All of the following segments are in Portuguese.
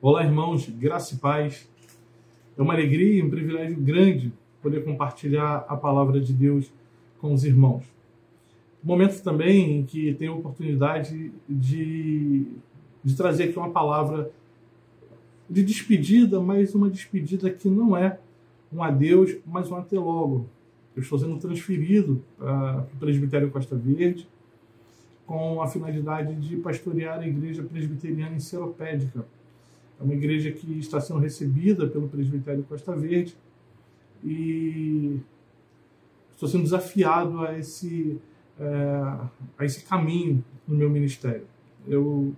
Olá, irmãos, graça e paz. É uma alegria e um privilégio grande poder compartilhar a palavra de Deus com os irmãos. Momento também em que tenho a oportunidade de, de trazer aqui uma palavra de despedida, mas uma despedida que não é um adeus, mas um até logo. Eu estou sendo transferido para o Presbitério Costa Verde com a finalidade de pastorear a igreja presbiteriana em Seropédica é uma igreja que está sendo recebida pelo presbitério Costa Verde e estou sendo desafiado a esse, é, a esse caminho no meu ministério. Eu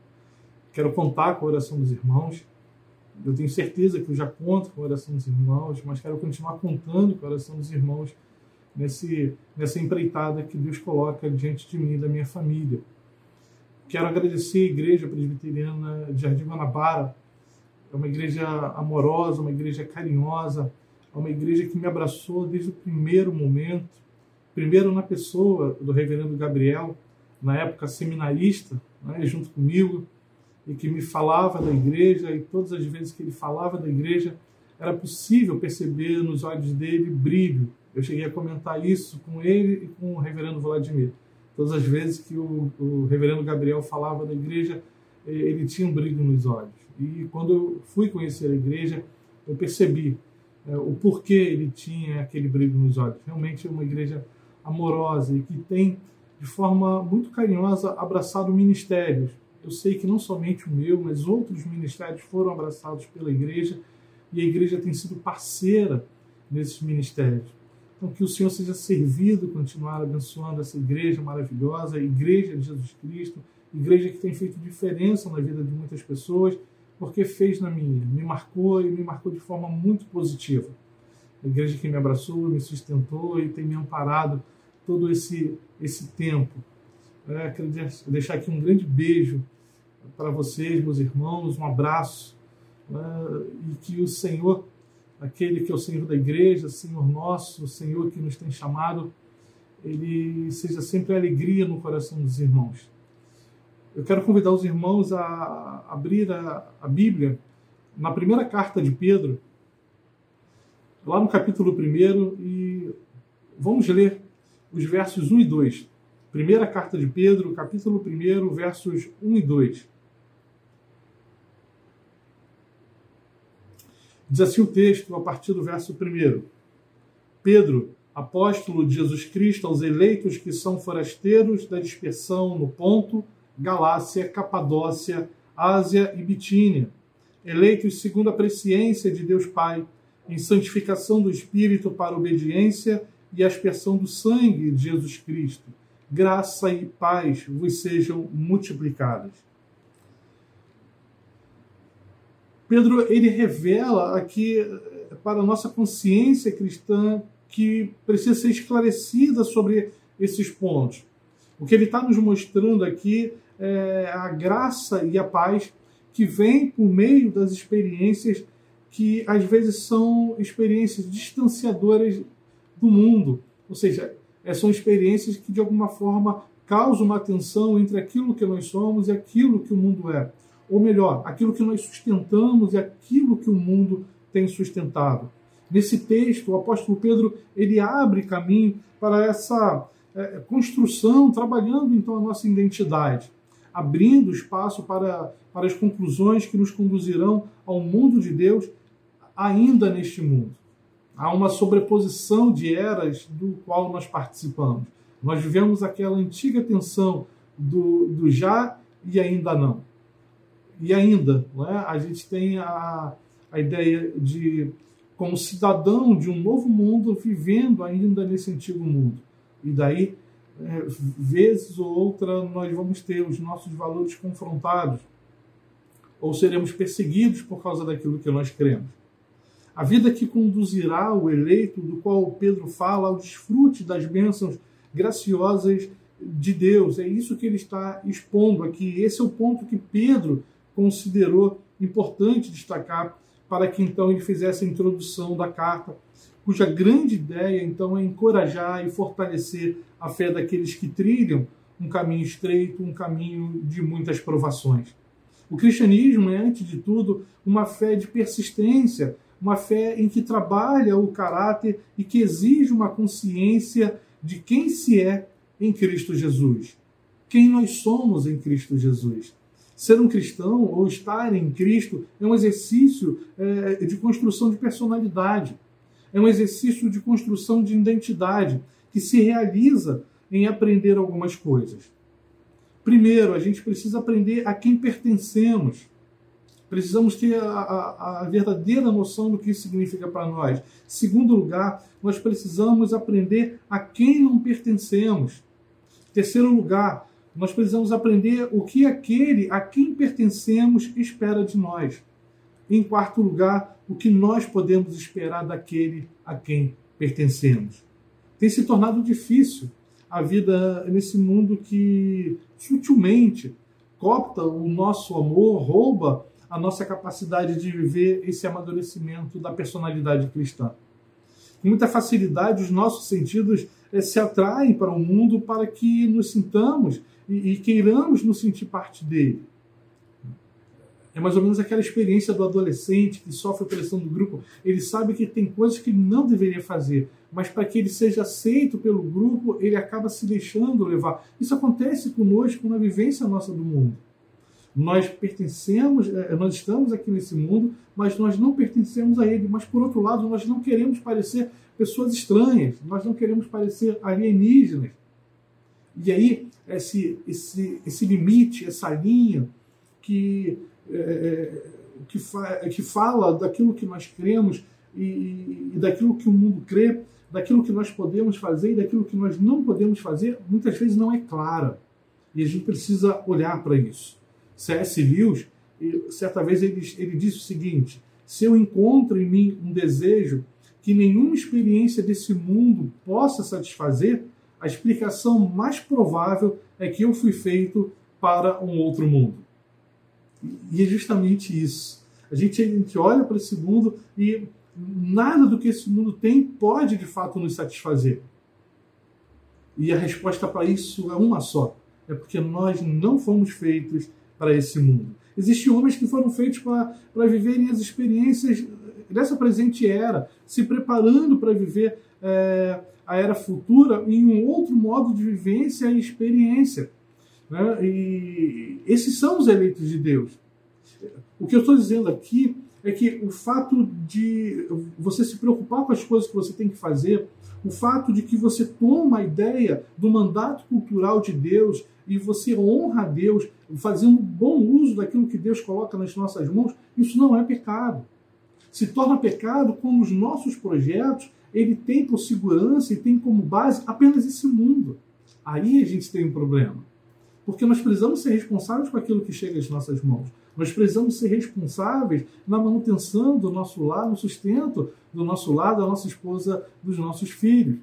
quero contar com a oração dos irmãos. Eu tenho certeza que eu já conto com a oração dos irmãos, mas quero continuar contando com a oração dos irmãos nesse, nessa empreitada que Deus coloca diante de mim e da minha família. Quero agradecer a Igreja Presbiteriana de Jardim Guanabara é uma igreja amorosa, uma igreja carinhosa, é uma igreja que me abraçou desde o primeiro momento, primeiro na pessoa do reverendo Gabriel, na época seminarista, né, junto comigo, e que me falava da igreja, e todas as vezes que ele falava da igreja, era possível perceber nos olhos dele brilho. Eu cheguei a comentar isso com ele e com o reverendo Vladimir. Todas as vezes que o, o reverendo Gabriel falava da igreja, ele tinha um brilho nos olhos. E quando eu fui conhecer a igreja, eu percebi é, o porquê ele tinha aquele brilho nos olhos. Realmente é uma igreja amorosa e que tem, de forma muito carinhosa, abraçado ministérios. Eu sei que não somente o meu, mas outros ministérios foram abraçados pela igreja e a igreja tem sido parceira nesses ministérios. Então, que o Senhor seja servido, continuar abençoando essa igreja maravilhosa, a igreja de Jesus Cristo, igreja que tem feito diferença na vida de muitas pessoas porque fez na minha, me marcou e me marcou de forma muito positiva. A igreja que me abraçou, me sustentou e tem me amparado todo esse, esse tempo. É, quero deixar aqui um grande beijo para vocês, meus irmãos, um abraço é, e que o Senhor, aquele que é o Senhor da igreja, Senhor nosso, o Senhor que nos tem chamado, ele seja sempre alegria no coração dos irmãos eu quero convidar os irmãos a abrir a, a Bíblia na primeira carta de Pedro, lá no capítulo 1, e vamos ler os versos 1 e 2. Primeira carta de Pedro, capítulo 1, versos 1 e 2. Diz assim o texto, a partir do verso 1. Pedro, apóstolo de Jesus Cristo, aos eleitos que são forasteiros da dispersão no ponto, Galácia, Capadócia, Ásia e Bitínia, eleitos segundo a presciência de Deus Pai, em santificação do Espírito para obediência e aspersão do sangue de Jesus Cristo. Graça e paz vos sejam multiplicadas. Pedro ele revela aqui eh, para a nossa consciência cristã que precisa ser esclarecida sobre esses pontos. O que ele está nos mostrando aqui é, a graça e a paz que vem por meio das experiências que às vezes são experiências distanciadoras do mundo, ou seja, é, são experiências que de alguma forma causam uma tensão entre aquilo que nós somos e aquilo que o mundo é, ou melhor, aquilo que nós sustentamos e aquilo que o mundo tem sustentado. Nesse texto, o apóstolo Pedro ele abre caminho para essa é, construção, trabalhando então a nossa identidade abrindo espaço para, para as conclusões que nos conduzirão ao mundo de Deus ainda neste mundo. Há uma sobreposição de eras do qual nós participamos. Nós vivemos aquela antiga tensão do, do já e ainda não. E ainda, não é? a gente tem a, a ideia de, como cidadão de um novo mundo, vivendo ainda nesse antigo mundo. E daí é, vezes ou outra nós vamos ter os nossos valores confrontados ou seremos perseguidos por causa daquilo que nós cremos. A vida que conduzirá o eleito, do qual Pedro fala, ao desfrute das bênçãos graciosas de Deus. É isso que ele está expondo aqui. Esse é o ponto que Pedro considerou importante destacar para que então ele fizesse a introdução da carta cuja grande ideia então é encorajar e fortalecer a fé daqueles que trilham um caminho estreito, um caminho de muitas provações. O cristianismo é, antes de tudo, uma fé de persistência, uma fé em que trabalha o caráter e que exige uma consciência de quem se é em Cristo Jesus. Quem nós somos em Cristo Jesus. Ser um cristão ou estar em Cristo é um exercício é, de construção de personalidade, é um exercício de construção de identidade que se realiza em aprender algumas coisas. Primeiro, a gente precisa aprender a quem pertencemos. Precisamos ter a, a, a verdadeira noção do que isso significa para nós. Segundo lugar, nós precisamos aprender a quem não pertencemos. Terceiro lugar, nós precisamos aprender o que aquele a quem pertencemos espera de nós. Em quarto lugar, o que nós podemos esperar daquele a quem pertencemos. Tem se tornado difícil a vida nesse mundo que sutilmente copta o nosso amor, rouba a nossa capacidade de viver esse amadurecimento da personalidade cristã. Com muita facilidade, os nossos sentidos eh, se atraem para o mundo para que nos sintamos e, e queiramos nos sentir parte dele. É mais ou menos aquela experiência do adolescente que sofre pressão do grupo. Ele sabe que tem coisas que não deveria fazer, mas para que ele seja aceito pelo grupo, ele acaba se deixando levar. Isso acontece conosco na vivência nossa do mundo. Nós pertencemos, é, nós estamos aqui nesse mundo, mas nós não pertencemos a ele. Mas, por outro lado, nós não queremos parecer pessoas estranhas, nós não queremos parecer alienígenas. E aí, esse, esse, esse limite, essa linha que, é, é que, fa, que fala daquilo que nós cremos e, e daquilo que o mundo crê, daquilo que nós podemos fazer e daquilo que nós não podemos fazer, muitas vezes não é clara. E a gente precisa olhar para isso. C.S. Lewis, certa vez ele, ele disse o seguinte: se eu encontro em mim um desejo que nenhuma experiência desse mundo possa satisfazer, a explicação mais provável é que eu fui feito para um outro mundo. E é justamente isso. A gente, a gente olha para esse mundo e nada do que esse mundo tem pode de fato nos satisfazer. E a resposta para isso é uma só: é porque nós não fomos feitos para esse mundo. Existem homens que foram feitos para, viverem as experiências dessa presente era, se preparando para viver é, a era futura em um outro modo de vivência e experiência. Né? E esses são os eleitos de Deus. O que eu estou dizendo aqui é que o fato de você se preocupar com as coisas que você tem que fazer, o fato de que você toma a ideia do mandato cultural de Deus e você honra a Deus, fazendo bom uso daquilo que Deus coloca nas nossas mãos, isso não é pecado. Se torna pecado quando os nossos projetos ele tem por segurança e tem como base apenas esse mundo. Aí a gente tem um problema. Porque nós precisamos ser responsáveis por aquilo que chega às nossas mãos. Nós precisamos ser responsáveis na manutenção do nosso lar, no sustento do nosso lar, da nossa esposa, dos nossos filhos.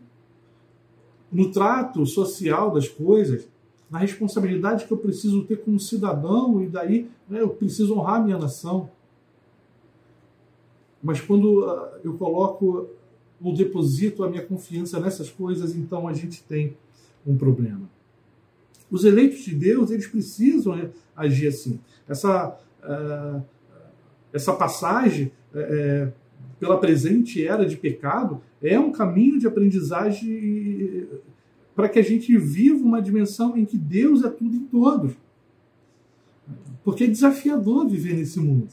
No trato social das coisas, na responsabilidade que eu preciso ter como cidadão, e daí né, eu preciso honrar a minha nação. Mas quando uh, eu coloco ou deposito a minha confiança nessas coisas, então a gente tem um problema. Os eleitos de Deus, eles precisam né, agir assim. Essa, uh, essa passagem uh, pela presente era de pecado é um caminho de aprendizagem para que a gente viva uma dimensão em que Deus é tudo em todos. Porque é desafiador viver nesse mundo.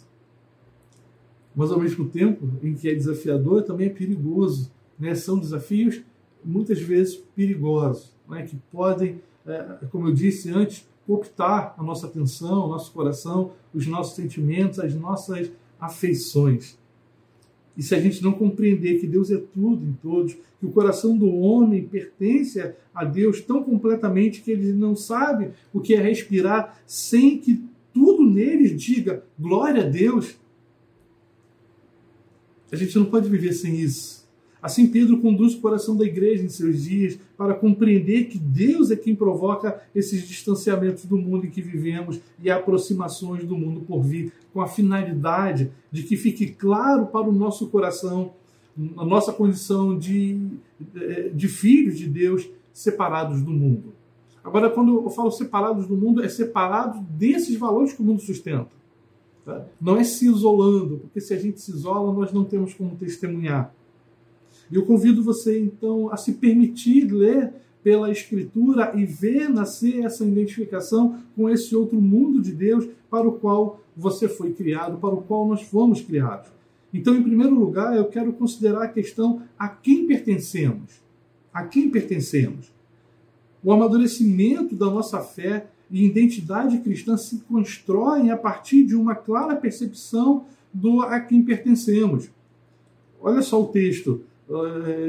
Mas ao mesmo tempo em que é desafiador, também é perigoso. Né? São desafios muitas vezes perigosos, né? que podem, é, como eu disse antes, cooptar a nossa atenção, o nosso coração, os nossos sentimentos, as nossas afeições. E se a gente não compreender que Deus é tudo em todos, que o coração do homem pertence a Deus tão completamente que ele não sabe o que é respirar sem que tudo nele diga glória a Deus, a gente não pode viver sem isso. Assim, Pedro conduz o coração da igreja em seus dias para compreender que Deus é quem provoca esses distanciamentos do mundo em que vivemos e aproximações do mundo por vir, com a finalidade de que fique claro para o nosso coração a nossa condição de, de filhos de Deus separados do mundo. Agora, quando eu falo separados do mundo, é separados desses valores que o mundo sustenta. Tá? Não é se isolando, porque se a gente se isola, nós não temos como testemunhar. E eu convido você, então, a se permitir ler pela Escritura e ver nascer essa identificação com esse outro mundo de Deus para o qual você foi criado, para o qual nós fomos criados. Então, em primeiro lugar, eu quero considerar a questão a quem pertencemos. A quem pertencemos? O amadurecimento da nossa fé e identidade cristã se constroem a partir de uma clara percepção do a quem pertencemos. Olha só o texto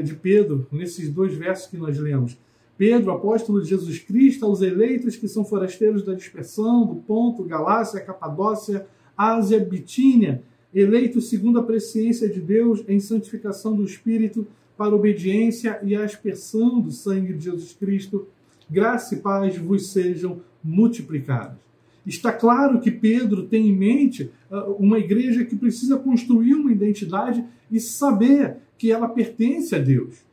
de Pedro, nesses dois versos que nós lemos. Pedro, apóstolo de Jesus Cristo, aos eleitos que são forasteiros da dispersão, do Ponto, Galácia, Capadócia, Ásia, Bitínia, eleitos segundo a presciência de Deus em santificação do Espírito, para obediência e a aspersão do sangue de Jesus Cristo, graça e paz vos sejam multiplicadas. Está claro que Pedro tem em mente uh, uma igreja que precisa construir uma identidade e saber que ela pertence a Deus.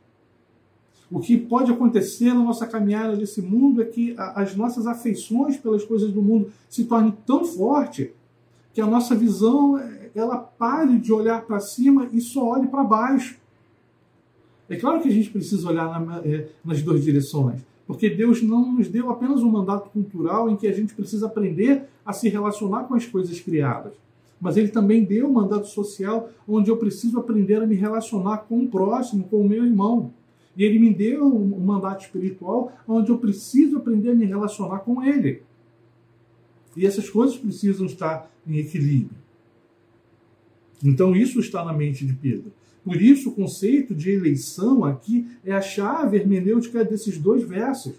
O que pode acontecer na nossa caminhada desse mundo é que as nossas afeições pelas coisas do mundo se tornem tão forte que a nossa visão ela pare de olhar para cima e só olhe para baixo. É claro que a gente precisa olhar na, é, nas duas direções, porque Deus não nos deu apenas um mandato cultural em que a gente precisa aprender a se relacionar com as coisas criadas, mas Ele também deu um mandato social onde eu preciso aprender a me relacionar com o próximo, com o meu irmão. E Ele me deu um mandato espiritual onde eu preciso aprender a me relacionar com Ele. E essas coisas precisam estar em equilíbrio. Então, isso está na mente de Pedro. Por isso, o conceito de eleição aqui é a chave hermenêutica desses dois versos.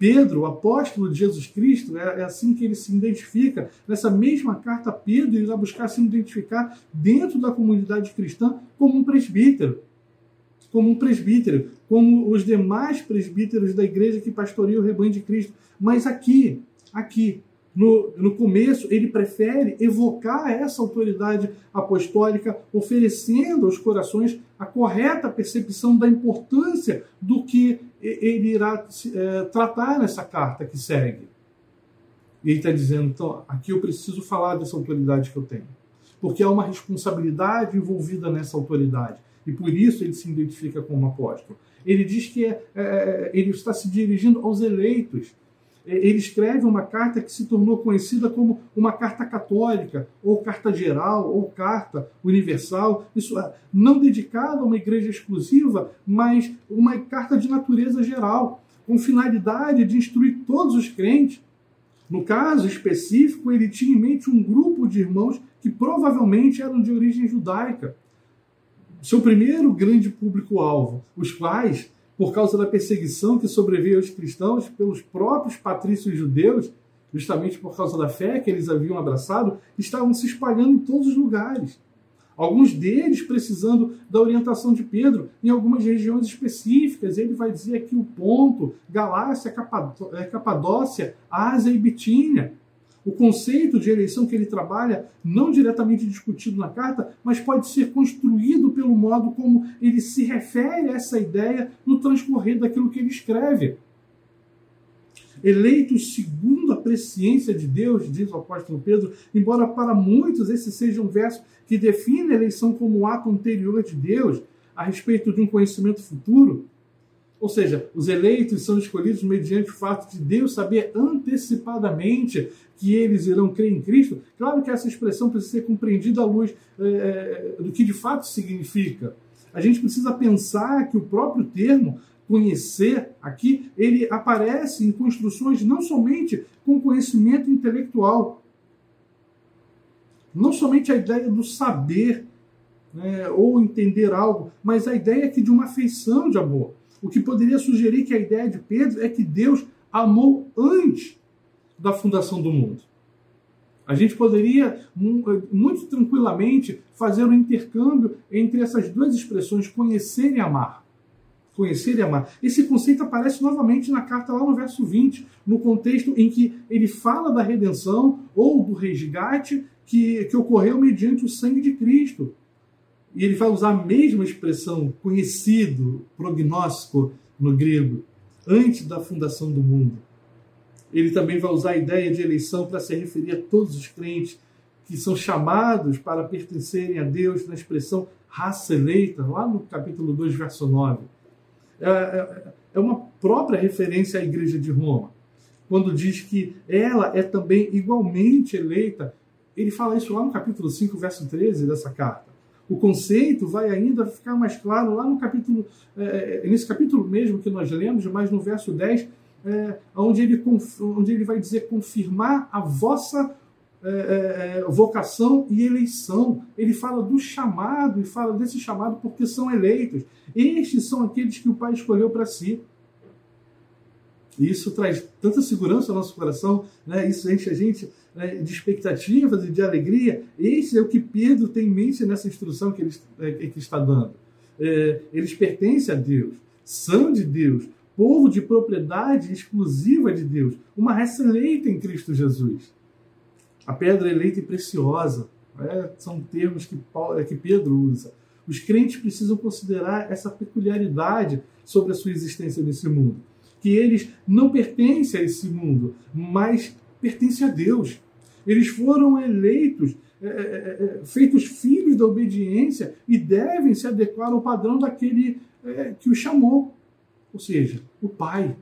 Pedro, o apóstolo de Jesus Cristo, é, é, assim que ele se identifica. Nessa mesma carta, Pedro irá buscar se identificar dentro da comunidade cristã como um presbítero. Como um presbítero, como os demais presbíteros da igreja que pastoreiam o rebanho de Cristo. Mas aqui, aqui, no, no começo, ele prefere evocar essa autoridade apostólica, oferecendo aos corações a correta percepção da importância do que ele irá é, tratar nessa carta que segue. E ele está dizendo, então, aqui eu preciso falar dessa autoridade que eu tenho. Porque há uma responsabilidade envolvida nessa autoridade. E por isso ele se identifica como apóstolo. Ele diz que é, é, é ele está se dirigindo aos eleitos ele escreve uma carta que se tornou conhecida como uma carta católica, ou carta geral, ou carta universal, isso é, não dedicada a uma igreja exclusiva, mas uma carta de natureza geral, com finalidade de instruir todos os crentes. No caso específico, ele tinha em mente um grupo de irmãos que provavelmente eram de origem judaica. Seu primeiro grande público-alvo, os quais por causa da perseguição que sobreveio aos cristãos pelos próprios patrícios judeus, justamente por causa da fé que eles haviam abraçado, estavam se espalhando em todos os lugares. Alguns deles precisando da orientação de Pedro em algumas regiões específicas. Ele vai dizer aqui o ponto, Galácia, Capadócia, Ásia e Bitínia. O conceito de eleição que ele trabalha, não diretamente discutido na carta, mas pode ser construído pelo modo como ele se refere a essa ideia no transcorrer daquilo que ele escreve. Eleitos segundo a presciência de Deus, diz o apóstolo Pedro, embora para muitos esse seja um verso que define a eleição como um ato anterior de Deus a respeito de um conhecimento futuro, ou seja, os eleitos são escolhidos mediante o fato de Deus saber antecipadamente que eles irão crer em Cristo. Claro que essa expressão precisa ser compreendida à luz é, do que de fato significa. A gente precisa pensar que o próprio termo conhecer aqui, ele aparece em construções não somente com conhecimento intelectual, não somente a ideia do saber né, ou entender algo, mas a ideia aqui de uma afeição de amor. O que poderia sugerir que a ideia de Pedro é que Deus amou antes da fundação do mundo. A gente poderia muito tranquilamente fazer um intercâmbio entre essas duas expressões, conhecer e amar. Conhecer e amar. Esse conceito aparece novamente na carta lá no verso 20, no contexto em que ele fala da redenção ou do resgate que, que ocorreu mediante o sangue de Cristo. E ele vai usar a mesma expressão, conhecido, prognóstico, no grego, antes da fundação do mundo. Ele também vai usar a ideia de eleição para se referir a todos os crentes que são chamados para pertencerem a Deus na expressão raça eleita, lá no capítulo 2, verso 9. É, é, é uma própria referência à igreja de Roma, quando diz que ela é também igualmente eleita. Ele fala isso lá no capítulo 5, verso 13 dessa carta. O conceito vai ainda ficar mais claro lá no capítulo, é, nesse capítulo mesmo que nós lemos, mas no verso 10, é, onde, ele, onde ele vai dizer confirmar a vossa é, é, é, vocação e eleição. Ele fala do chamado e fala desse chamado porque são eleitos. Estes são aqueles que o Pai escolheu para si. E isso traz tanta segurança ao nosso coração, né? isso enche a gente né, de expectativas e de alegria. Esse é o que Pedro tem em mente nessa instrução que ele, é, que está dando. É, eles pertencem a Deus, são de Deus, povo de propriedade exclusiva de Deus, uma raça eleita em Cristo Jesus a pedra eleita e preciosa. É, são termos que, Paulo, é, que Pedro usa. Os crentes precisam considerar essa peculiaridade sobre a sua existência nesse mundo. Que eles não pertencem a esse mundo, mas pertencem a Deus. Eles foram eleitos, é, é, é, é feitos filhos da obediência e devem se adequar ao padrão daquele é, que os chamou, ou seja, o Pai.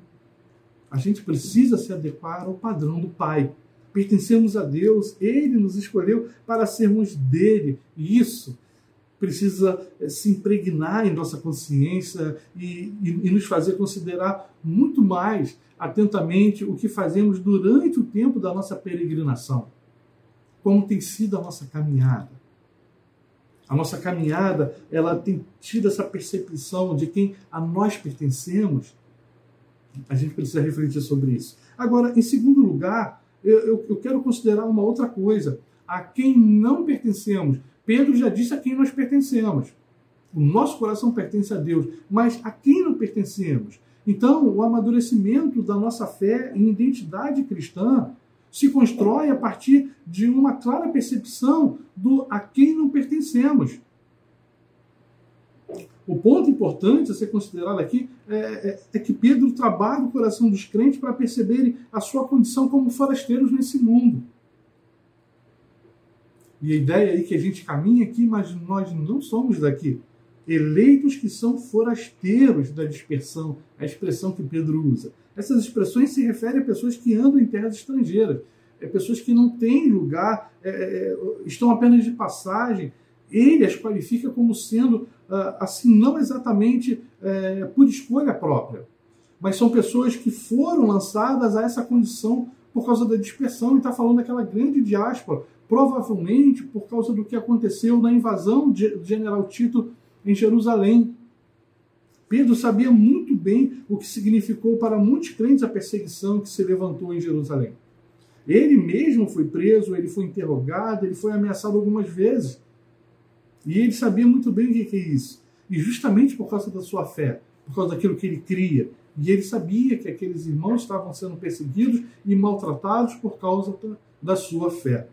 A gente precisa se adequar ao padrão do Pai pertencemos a Deus, Ele nos escolheu para sermos dele. E isso precisa eh, se impregnar em nossa consciência e, e, e, nos fazer considerar muito mais atentamente o que fazemos durante o tempo da nossa peregrinação. Como tem sido a nossa caminhada. A nossa caminhada, ela tem tido essa percepção de quem a nós pertencemos. A gente precisa refletir sobre isso. Agora, em segundo lugar, eu, eu, eu quero considerar uma outra coisa. A quem não pertencemos. Pedro já disse a quem nós pertencemos. O nosso coração pertence a Deus, mas a quem não pertencemos? Então, o amadurecimento da nossa fé e identidade cristã se constrói a partir de uma clara percepção do a quem não pertencemos. O ponto importante a ser considerado aqui é, é, é, que Pedro trabalha o coração dos crentes para perceberem a sua condição como forasteiros nesse mundo. E a ideia aí que a gente caminha aqui, mas nós não somos daqui. Eleitos que são forasteiros da dispersão, a expressão que Pedro usa. Essas expressões se referem a pessoas que andam em terras estrangeiras, é pessoas que não têm lugar, é, é, estão apenas de passagem. Ele as qualifica como sendo ah, assim, não exatamente é, por escolha própria, mas são pessoas que foram lançadas a essa condição por causa da dispersão, e está falando daquela grande diáspora, provavelmente por causa do que aconteceu na invasão do general Tito em Jerusalém. Pedro sabia muito bem o que significou para muitos crentes a perseguição que se levantou em Jerusalém. Ele mesmo foi preso, ele foi interrogado, ele foi ameaçado algumas vezes. E ele sabia muito bem o que é isso. E justamente por causa da sua fé, por causa daquilo que ele cria. E ele sabia que aqueles irmãos estavam sendo perseguidos e maltratados por causa da sua fé.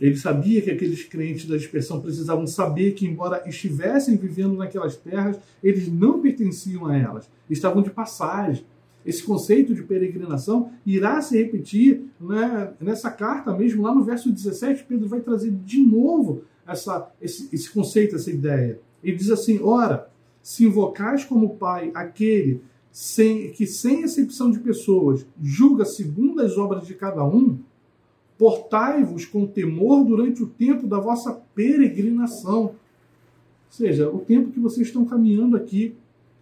Ele sabia que aqueles crentes da dispersão precisavam saber que, embora estivessem vivendo naquelas terras, eles não pertenciam a elas, estavam de passagem. Esse conceito de peregrinação irá se repetir né, nessa carta mesmo, lá no verso 17, Pedro vai trazer de novo essa, esse, esse conceito, essa ideia. Ele diz assim: Ora, se invocais como Pai aquele sem, que, sem exceção de pessoas, julga segundo as obras de cada um, portai-vos com temor durante o tempo da vossa peregrinação. Ou seja, o tempo que vocês estão caminhando aqui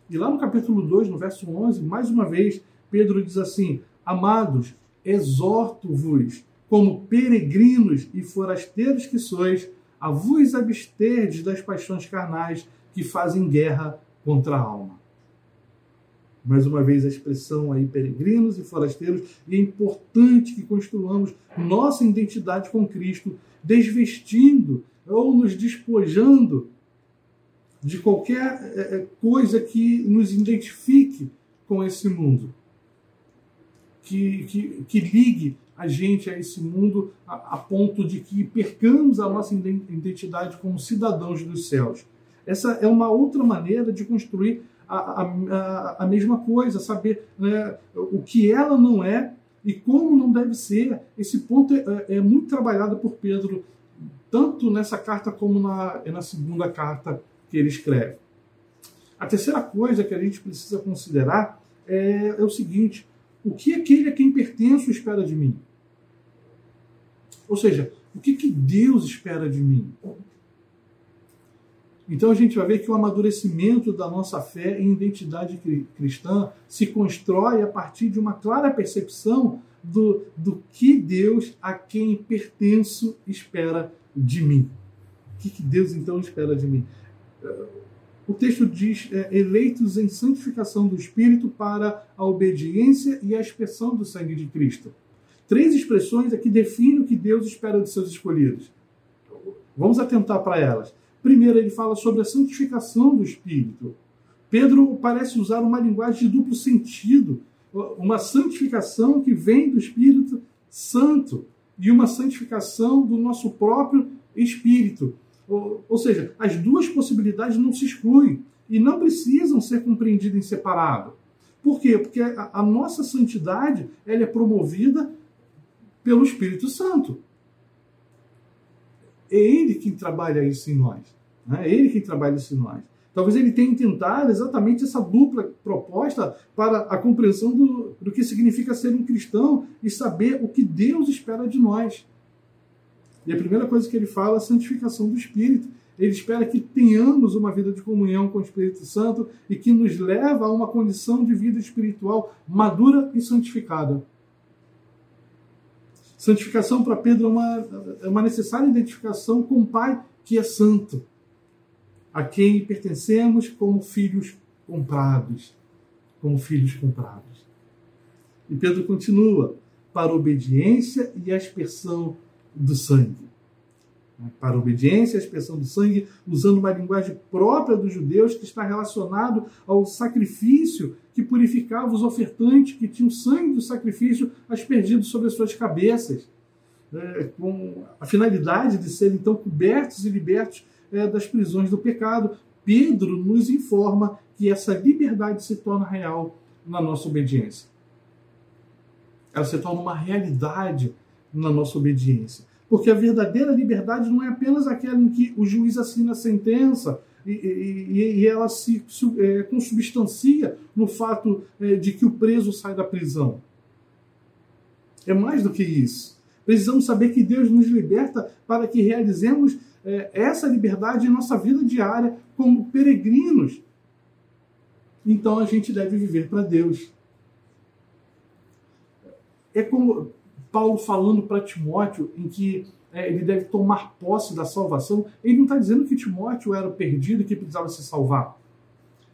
e lá no capítulo 2, no verso 11, mais uma vez, Pedro diz assim: Amados, exorto-vos, como peregrinos e forasteiros que sois, a vos absterdes das paixões carnais que fazem guerra contra a alma. Mais uma vez a expressão aí, peregrinos e forasteiros, e é importante que construamos nossa identidade com Cristo, desvestindo ou nos despojando de qualquer é, é, coisa que nos identifique com esse mundo, que, que, que ligue a gente a esse mundo a, a, ponto de que percamos a nossa identidade como cidadãos dos céus. Essa é uma outra maneira de construir a, a, a mesma coisa, saber né, o que ela não é E como não deve ser, esse ponto é, é muito trabalhado por Pedro, tanto nessa carta como na, na segunda carta que ele escreve. A terceira coisa que a gente precisa considerar é, é o seguinte: o que aquele a quem pertenço espera de mim? Ou seja, o que, que Deus espera de mim? Então a gente vai ver que o amadurecimento da nossa fé e identidade cristã se constrói a partir de uma clara percepção do, do que Deus, a quem pertenço, espera de mim. O que, que Deus então espera de mim? O texto diz: é, eleitos em santificação do Espírito para a obediência e a expressão do sangue de Cristo. Três expressões aqui definem o que Deus espera de seus escolhidos. Vamos atentar para elas. Primeiro, ele fala sobre a santificação do Espírito. Pedro parece usar uma linguagem de duplo sentido, uma santificação que vem do Espírito Santo e uma santificação do nosso próprio Espírito. Ou, seja, as duas possibilidades não se excluem e não precisam ser compreendidas em separado. Por quê? Porque a, a nossa santidade ela é promovida pelo Espírito Santo. É Ele quem trabalha isso em nós. Né? É Ele quem trabalha isso em nós. Talvez ele tenha tentado exatamente essa dupla proposta para a compreensão do, do que significa ser um cristão e saber o que Deus espera de nós. E a primeira coisa que ele fala é a santificação do Espírito. Ele espera que tenhamos uma vida de comunhão com o Espírito Santo e que nos leva a uma condição de vida espiritual madura e santificada. Santificação para Pedro é uma, é uma necessária identificação com o Pai que é santo, a quem pertencemos como filhos comprados. Como filhos comprados. E Pedro continua, para obediência e a expressão do sangue. Para a obediência a expressão do sangue, usando uma linguagem própria dos judeus que está relacionado ao sacrifício que purificava os ofertantes que tinham sangue do sacrifício aspergido sobre as suas cabeças, é, com a finalidade de serem então cobertos e libertos é, das prisões do pecado. Pedro nos informa que essa liberdade se torna real na nossa obediência. Ela se torna uma realidade na nossa obediência. Porque a verdadeira liberdade não é apenas aquela em que o juiz assina a sentença e, e, e ela se, se é, consubstancia no fato é, de que o preso sai da prisão. É mais do que isso. Precisamos saber que Deus nos liberta para que realizemos é, essa liberdade em nossa vida diária como peregrinos. Então a gente deve viver para Deus. É como Paulo falando para Timóteo em que é, ele deve tomar posse da salvação, ele não está dizendo que Timóteo era perdido e que precisava se salvar.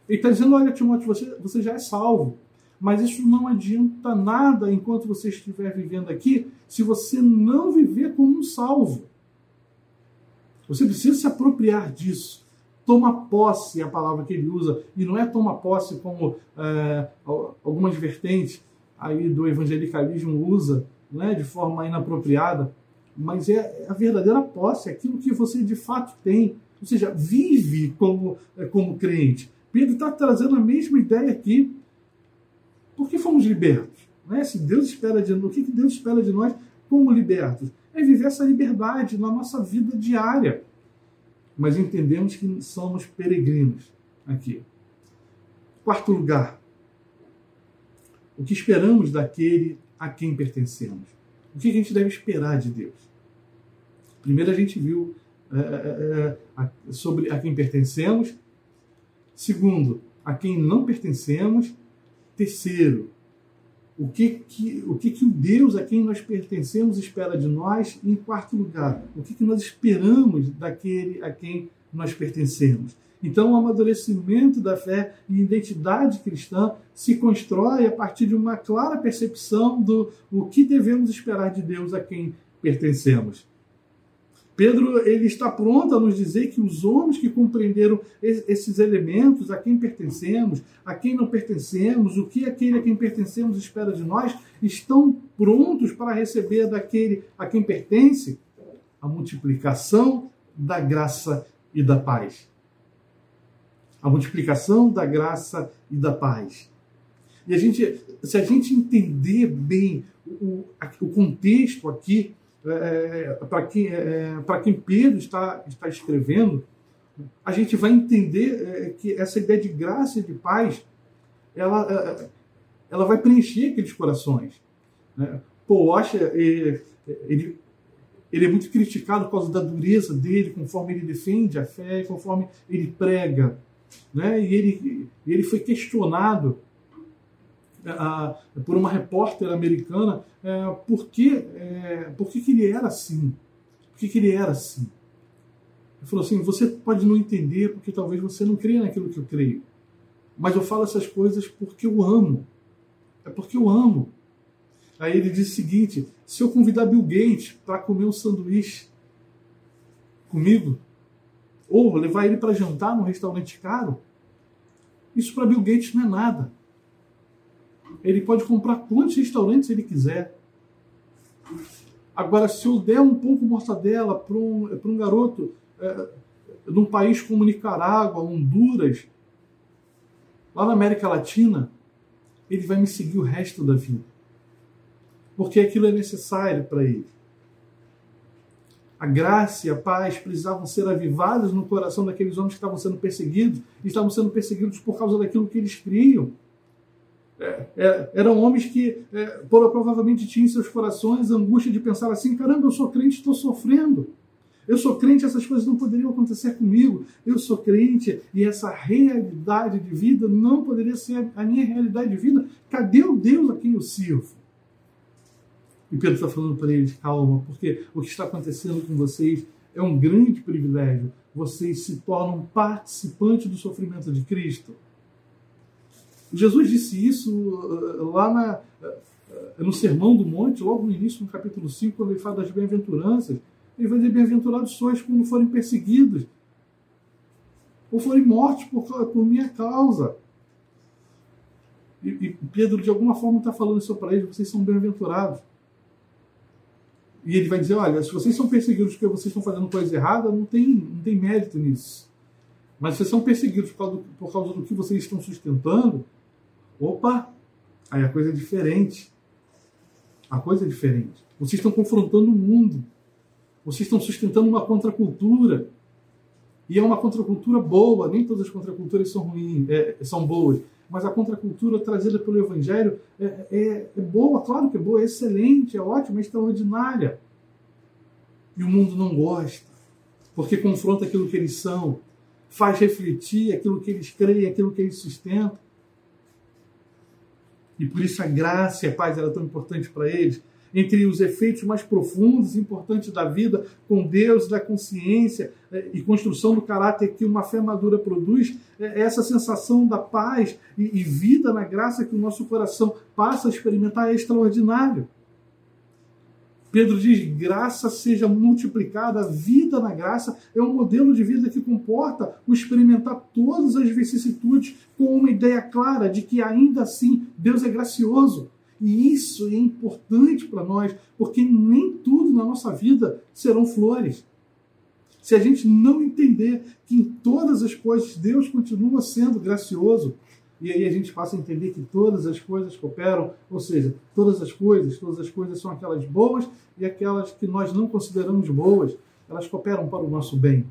Ele está dizendo: olha, Timóteo, você, você já é salvo. Mas isso não adianta nada enquanto você estiver vivendo aqui, se você não viver como um salvo. Você precisa se apropriar disso. Toma posse é a palavra que ele usa, e não é toma posse como é, algumas vertentes aí do evangelicalismo usa, né, de forma inapropriada mas é a verdadeira posse, aquilo que você de fato tem. Ou seja, vive como, é, como crente. Pedro está trazendo a mesma ideia aqui. Por que fomos libertos? Né? Se Deus espera de o que Deus espera de nós como libertos? É viver essa liberdade na nossa vida diária. Mas entendemos que somos peregrinos aqui. Quarto lugar, o que esperamos daquele a quem pertencemos? O que a gente deve esperar de Deus? Primeiro, a gente viu é, é, é sobre a quem pertencemos. Segundo, a quem não pertencemos. Terceiro, o que, que, o que, que o Deus a quem nós pertencemos espera de nós. E, em quarto lugar, o que, que nós esperamos daquele a quem nós pertencemos. Então, o amadurecimento da fé e identidade cristã se constrói a partir de uma clara percepção do o que devemos esperar de Deus a quem pertencemos. Pedro ele está pronto a nos dizer que os homens que compreenderam esses elementos, a quem pertencemos, a quem não pertencemos, o que aquele a quem pertencemos espera de nós, estão prontos para receber daquele a quem pertence a multiplicação da graça e da paz a multiplicação da graça e da paz. E a gente, se a gente entender bem o, o contexto aqui, é, é para quem, é, quem Pedro está, está escrevendo, a gente vai entender é, que essa ideia de graça e de paz, ela, é, ela vai preencher aqueles corações. Né? Pô, Washer, ele, ele é muito criticado por causa da dureza dele, conforme ele defende a fé, conforme ele prega. Né? E ele, ele foi questionado por uma repórter americana é, por, que, é, por que, que ele era assim. Por que, que ele era assim. Ele falou assim: você pode não entender porque talvez você não creia naquilo que eu creio. Mas eu falo essas coisas porque eu amo. É porque eu amo. Aí ele disse o seguinte: se eu convidar Bill Gates para comer um sanduíche comigo, ou levar ele para jantar num restaurante caro, isso para Bill Gates não é nada. Ele pode comprar quantos restaurantes ele quiser. Agora, se eu der um pouco mortadela para um, um garoto é, num país como Nicarágua, Honduras, lá na América Latina, ele vai me seguir o resto da vida. Porque aquilo é necessário para ele. A graça e a paz precisavam ser avivadas no coração daqueles homens que estavam sendo perseguidos, e estavam sendo perseguidos por causa daquilo que eles criam. É, é, eram homens que é, provavelmente tinham em seus corações angústia de pensar assim: caramba, eu sou crente, estou sofrendo. Eu sou crente, essas coisas não poderiam acontecer comigo. Eu sou crente e essa realidade de vida não poderia ser a minha realidade de vida. Cadê o Deus a quem eu sirvo? E Pedro está falando para eles: calma, porque o que está acontecendo com vocês é um grande privilégio. Vocês se tornam participantes do sofrimento de Cristo. Jesus disse isso uh, lá na, uh, no Sermão do Monte, logo no início, no capítulo 5, quando ele fala das bem-aventuranças. Ele vai dizer: Bem-aventurados sois quando forem perseguidos, ou forem mortos por, por minha causa. E, e Pedro, de alguma forma, está falando isso para eles: vocês são bem-aventurados. E ele vai dizer: olha, se vocês são perseguidos porque vocês estão fazendo coisa errada, não tem, não tem mérito nisso. Mas se vocês são perseguidos por causa, do, por causa do que vocês estão sustentando, opa, aí a coisa é diferente. A coisa é diferente. Vocês estão confrontando o mundo. Vocês estão sustentando uma contracultura. E é uma contracultura boa, nem todas as contraculturas são ruins, é, são boas. Mas a contracultura trazida pelo Evangelho é, é, é boa, claro que é boa, é excelente, é ótima, é extraordinária. E o mundo não gosta, porque confronta aquilo que eles são, faz refletir aquilo que eles creem, aquilo que eles sustentam. E por isso a graça e a paz era tão importante para eles, entre os efeitos mais profundos e importantes da vida com Deus, da consciência eh, e construção do caráter que uma fé madura produz, é essa sensação da paz e vida na graça que o nosso coração passa a experimentar é extraordinário. Pedro diz: graça seja multiplicada, vida na graça é um modelo de vida que comporta o experimentar todas as vicissitudes com uma ideia clara de que ainda assim Deus é gracioso. E isso é importante para nós, porque nem tudo na nossa vida serão flores. Se a gente não entender que em todas as coisas Deus continua sendo gracioso, e aí a gente passa a entender que todas as coisas cooperam, ou seja, todas as coisas, todas as coisas são aquelas boas e aquelas que nós não consideramos boas, elas cooperam para o nosso bem.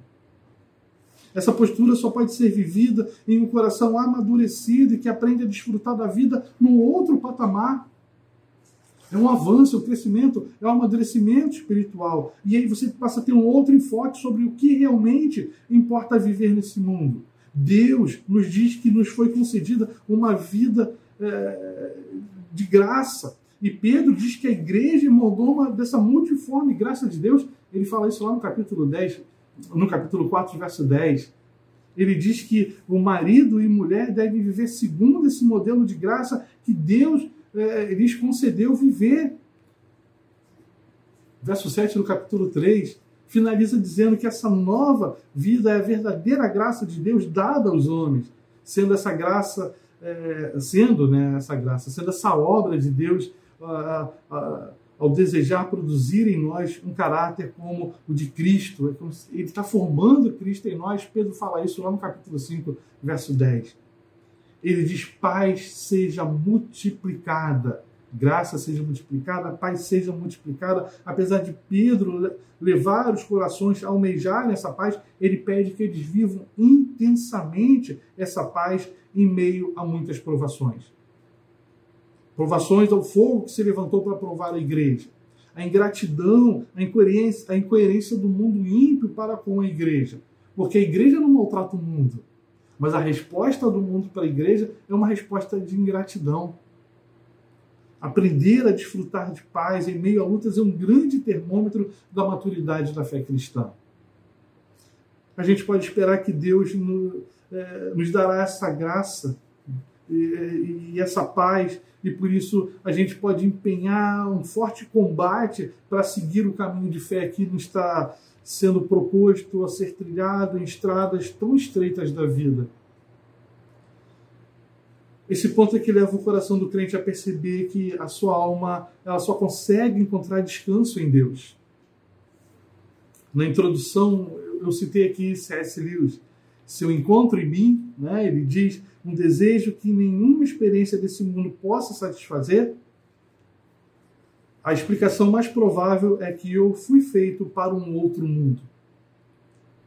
Essa postura só pode ser vivida em um coração amadurecido e que aprende a desfrutar da vida num outro patamar. É um avanço, é um crescimento, é um amadurecimento espiritual. E aí você passa a ter um outro enfoque sobre o que realmente importa viver nesse mundo. Deus nos diz que nos foi concedida uma vida é, de graça. E Pedro diz que a igreja moldou dessa multiforme graça de Deus. Ele fala isso lá no capítulo 10, no capítulo 4, verso 10. Ele diz que o marido e mulher devem viver segundo esse modelo de graça que Deus é, lhes concedeu viver. Verso 7 do capítulo 3 finaliza dizendo que essa nova vida é a verdadeira graça de Deus dada aos homens, sendo essa graça, é, sendo né, essa graça, sendo essa obra de Deus a, a, ao desejar produzir em nós um caráter como o de Cristo. É ele está formando Cristo em nós. Pedro fala isso lá no capítulo 5, verso 10. Ele diz: paz seja multiplicada, graça seja multiplicada, paz seja multiplicada. Apesar de Pedro levar os corações a almejar essa paz, ele pede que eles vivam intensamente essa paz em meio a muitas provações. Provações ao fogo que se levantou para provar a igreja. A ingratidão, a incoerência, a incoerência do mundo ímpio para com a igreja. Porque a igreja não maltrata o mundo. Mas a resposta do mundo para a igreja é uma resposta de ingratidão. Aprender a desfrutar de paz em meio a lutas é um grande termômetro da maturidade da fé cristã. A gente pode esperar que Deus nos, é, nos dará essa graça e essa paz, e por isso a gente pode empenhar um forte combate para seguir o caminho de fé que nos está sendo proposto a ser trilhado em estradas tão estreitas da vida. Esse ponto é que leva o coração do crente a perceber que a sua alma ela só consegue encontrar descanso em Deus. Na introdução, eu citei aqui C.S. Lewis. Seu encontro em mim, né, ele diz, um desejo que nenhuma experiência desse mundo possa satisfazer. A explicação mais provável é que eu fui feito para um outro mundo.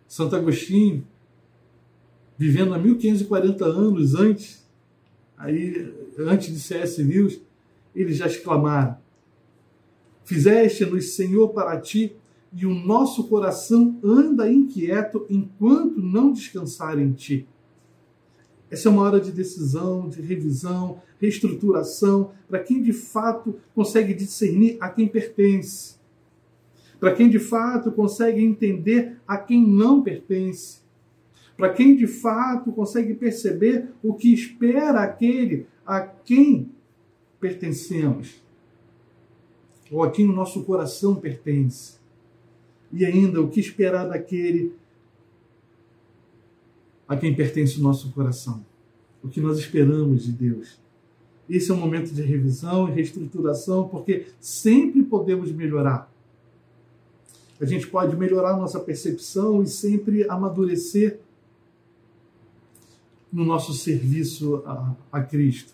Santo Agostinho, vivendo há 1540 anos antes aí antes de C.S. Lewis, eles já exclamaram: Fizeste-nos, Senhor, para ti, e o nosso coração anda inquieto enquanto não descansar em ti. Essa é uma hora de decisão, de revisão, reestruturação, para quem de fato consegue discernir a quem pertence, para quem de fato consegue entender a quem não pertence. Para quem de fato consegue perceber o que espera aquele a quem pertencemos, ou a quem o nosso coração pertence, e ainda o que esperar daquele a quem pertence o nosso coração, o que nós esperamos de Deus. Esse é um momento de revisão e reestruturação, porque sempre podemos melhorar. A gente pode melhorar nossa percepção e sempre amadurecer no nosso serviço a, a Cristo,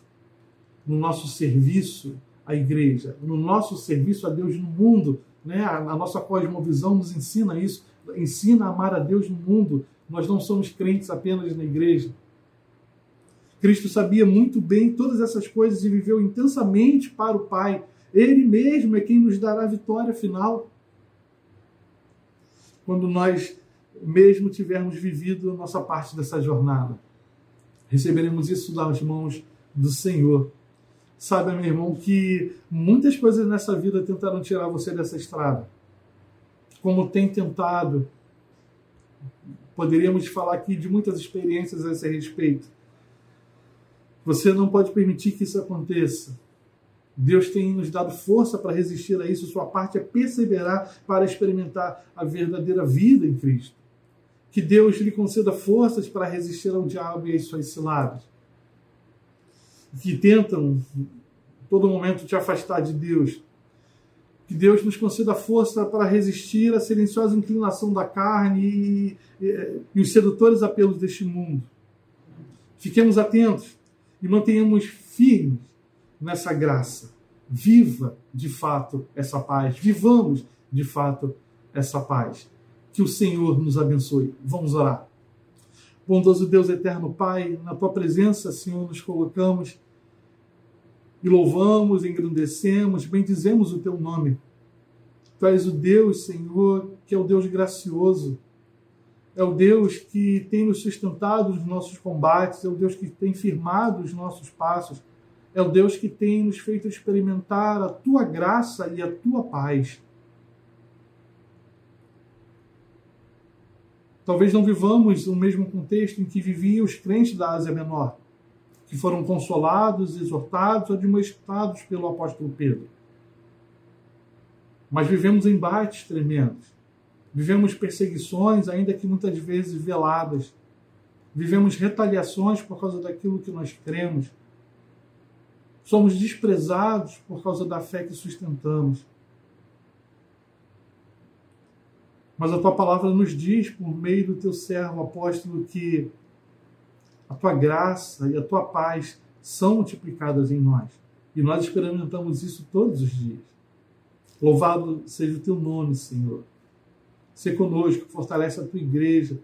no nosso serviço à igreja, no nosso serviço a Deus no mundo. Né? A, a nossa cosmovisão nos ensina isso, ensina a amar a Deus no mundo. Nós não somos crentes apenas na igreja. Cristo sabia muito bem todas essas coisas e viveu intensamente para o Pai. Ele mesmo é quem nos dará a vitória final. Quando nós mesmo tivermos vivido a nossa parte dessa jornada receberemos isso das mãos do Senhor. Sabe, meu irmão, que muitas coisas nessa vida tentaram tirar você dessa estrada. Como tem tentado. Poderíamos falar aqui de muitas experiências a esse respeito. Você não pode permitir que isso aconteça. Deus tem nos dado força para resistir a isso. Sua parte é perseverar para experimentar a verdadeira vida em Cristo que Deus lhe conceda forças para resistir ao diabo e às suas ciladas, que tentam todo momento te afastar de Deus. Que Deus nos conceda força para resistir à silenciosa inclinação da carne e, e, e os sedutores apelos deste mundo. Fiquemos atentos e mantenhamos firmes nessa graça. Viva de fato essa paz. Vivamos de fato essa paz. Que o Senhor nos abençoe. Vamos orar. Bondoso Deus eterno Pai, na tua presença, Senhor, nos colocamos e louvamos, engrandecemos, bendizemos o teu nome. Tu és o Deus, Senhor, que é o Deus gracioso. É o Deus que tem nos sustentado nos nossos combates, é o Deus que tem firmado os nossos passos, é o Deus que tem nos feito experimentar a tua graça e a tua paz. Talvez não vivamos o mesmo contexto em que viviam os crentes da Ásia Menor, que foram consolados, exortados, admoestados pelo apóstolo Pedro. Mas vivemos embates tremendos. Vivemos perseguições, ainda que muitas vezes veladas. Vivemos retaliações por causa daquilo que nós cremos. Somos desprezados por causa da fé que sustentamos. Mas a tua palavra nos diz, por meio do teu servo apóstolo, que a tua graça e a tua paz são multiplicadas em nós. E nós experimentamos isso todos os dias. Louvado seja o teu nome, Senhor. Se conosco, fortalece a tua igreja.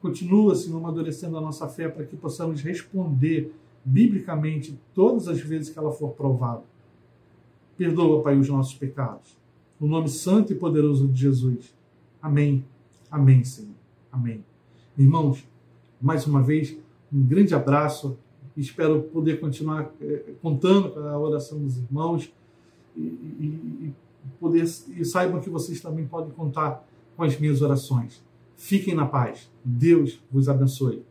Continua, Senhor, amadurecendo a nossa fé para que possamos responder biblicamente todas as vezes que ela for provada. Perdoa, Pai, os nossos pecados. No nome santo e poderoso de Jesus. Amém. Amém, Senhor. Amém. Irmãos, mais uma vez, um grande abraço. Espero poder continuar eh, contando com a oração dos irmãos e, e, e, poder, e saibam que vocês também podem contar com as minhas orações. Fiquem na paz. Deus vos abençoe.